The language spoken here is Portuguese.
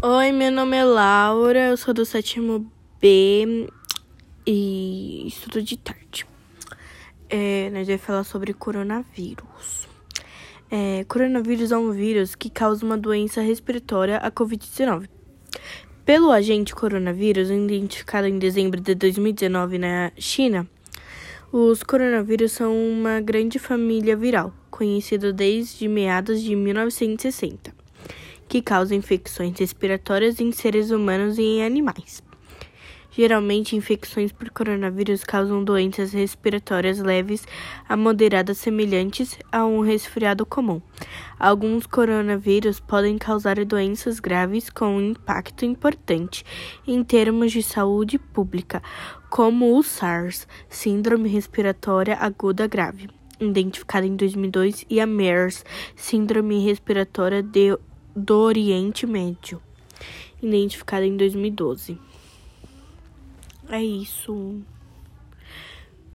Oi, meu nome é Laura, eu sou do sétimo B e estudo de tarde. É, nós vamos falar sobre coronavírus. É, coronavírus é um vírus que causa uma doença respiratória, a Covid-19. Pelo agente coronavírus, identificado em dezembro de 2019 na China, os coronavírus são uma grande família viral, conhecida desde meados de 1960 que causa infecções respiratórias em seres humanos e em animais. Geralmente, infecções por coronavírus causam doenças respiratórias leves a moderadas semelhantes a um resfriado comum. Alguns coronavírus podem causar doenças graves com um impacto importante em termos de saúde pública, como o SARS, Síndrome Respiratória Aguda Grave, identificada em 2002, e a MERS, Síndrome Respiratória de do Oriente Médio, identificada em 2012. É isso.